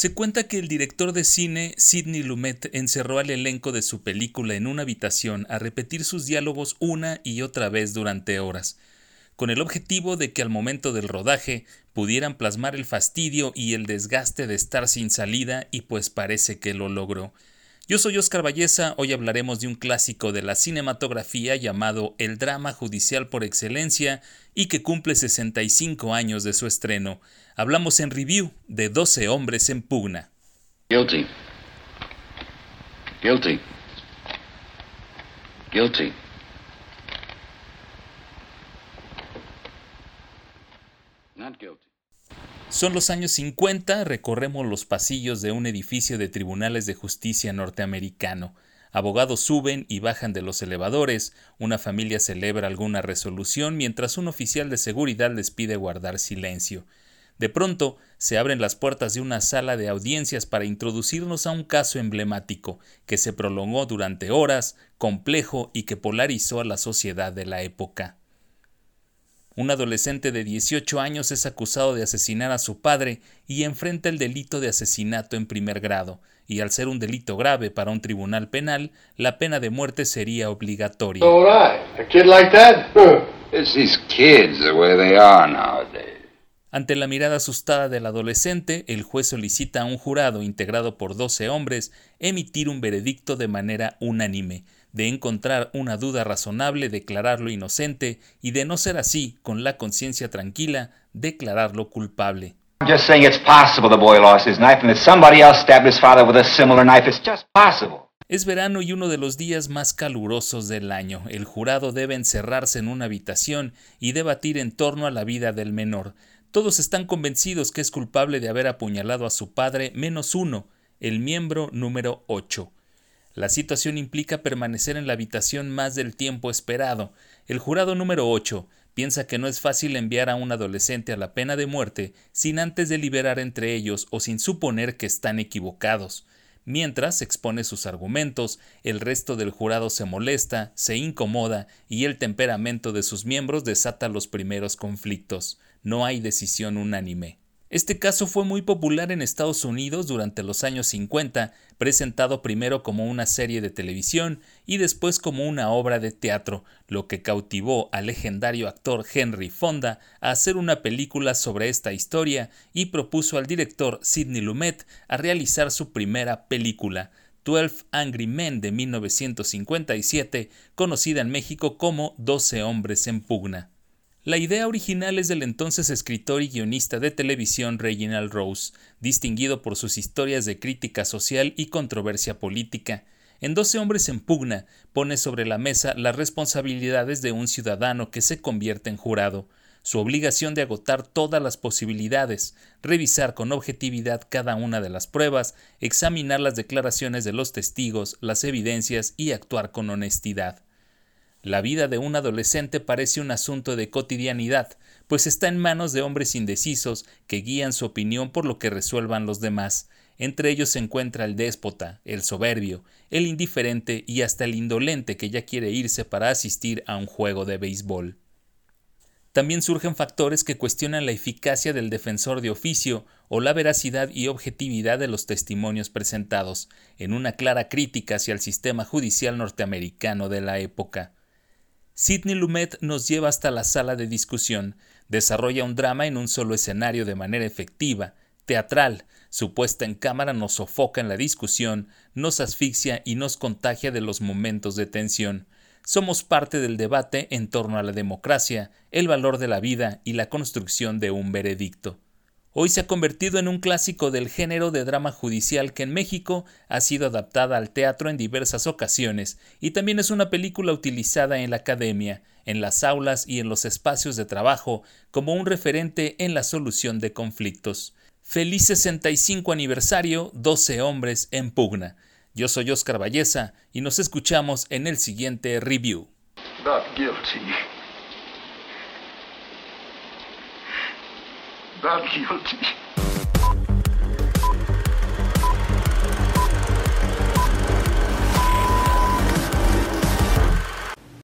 Se cuenta que el director de cine Sidney Lumet encerró al elenco de su película en una habitación a repetir sus diálogos una y otra vez durante horas, con el objetivo de que al momento del rodaje pudieran plasmar el fastidio y el desgaste de estar sin salida y pues parece que lo logró. Yo soy Oscar Valleza, hoy hablaremos de un clásico de la cinematografía llamado El drama judicial por excelencia y que cumple 65 años de su estreno. Hablamos en review de 12 hombres en pugna. Guilty. Guilty. Guilty. Not guilty. Son los años 50, recorremos los pasillos de un edificio de tribunales de justicia norteamericano. Abogados suben y bajan de los elevadores, una familia celebra alguna resolución mientras un oficial de seguridad les pide guardar silencio. De pronto, se abren las puertas de una sala de audiencias para introducirnos a un caso emblemático que se prolongó durante horas, complejo y que polarizó a la sociedad de la época. Un adolescente de 18 años es acusado de asesinar a su padre y enfrenta el delito de asesinato en primer grado, y al ser un delito grave para un tribunal penal, la pena de muerte sería obligatoria. Ante la mirada asustada del adolescente, el juez solicita a un jurado integrado por 12 hombres emitir un veredicto de manera unánime, de encontrar una duda razonable, declararlo inocente y de no ser así, con la conciencia tranquila, declararlo culpable. Es verano y uno de los días más calurosos del año. El jurado debe encerrarse en una habitación y debatir en torno a la vida del menor. Todos están convencidos que es culpable de haber apuñalado a su padre menos uno, el miembro número 8. La situación implica permanecer en la habitación más del tiempo esperado. El jurado número 8 piensa que no es fácil enviar a un adolescente a la pena de muerte sin antes deliberar entre ellos o sin suponer que están equivocados. Mientras expone sus argumentos, el resto del jurado se molesta, se incomoda y el temperamento de sus miembros desata los primeros conflictos. No hay decisión unánime. Este caso fue muy popular en Estados Unidos durante los años 50, presentado primero como una serie de televisión y después como una obra de teatro, lo que cautivó al legendario actor Henry Fonda a hacer una película sobre esta historia y propuso al director Sidney Lumet a realizar su primera película, 12 Angry Men de 1957, conocida en México como 12 hombres en pugna. La idea original es del entonces escritor y guionista de televisión Reginald Rose, distinguido por sus historias de crítica social y controversia política. En Doce hombres en pugna pone sobre la mesa las responsabilidades de un ciudadano que se convierte en jurado, su obligación de agotar todas las posibilidades, revisar con objetividad cada una de las pruebas, examinar las declaraciones de los testigos, las evidencias y actuar con honestidad. La vida de un adolescente parece un asunto de cotidianidad, pues está en manos de hombres indecisos que guían su opinión por lo que resuelvan los demás. Entre ellos se encuentra el déspota, el soberbio, el indiferente y hasta el indolente que ya quiere irse para asistir a un juego de béisbol. También surgen factores que cuestionan la eficacia del defensor de oficio o la veracidad y objetividad de los testimonios presentados, en una clara crítica hacia el sistema judicial norteamericano de la época. Sidney Lumet nos lleva hasta la sala de discusión, desarrolla un drama en un solo escenario de manera efectiva, teatral, su puesta en cámara nos sofoca en la discusión, nos asfixia y nos contagia de los momentos de tensión. Somos parte del debate en torno a la democracia, el valor de la vida y la construcción de un veredicto. Hoy se ha convertido en un clásico del género de drama judicial que en México ha sido adaptada al teatro en diversas ocasiones y también es una película utilizada en la academia, en las aulas y en los espacios de trabajo como un referente en la solución de conflictos. Feliz 65 aniversario, 12 hombres en pugna. Yo soy Oscar Valleza y nos escuchamos en el siguiente review. Not guilty.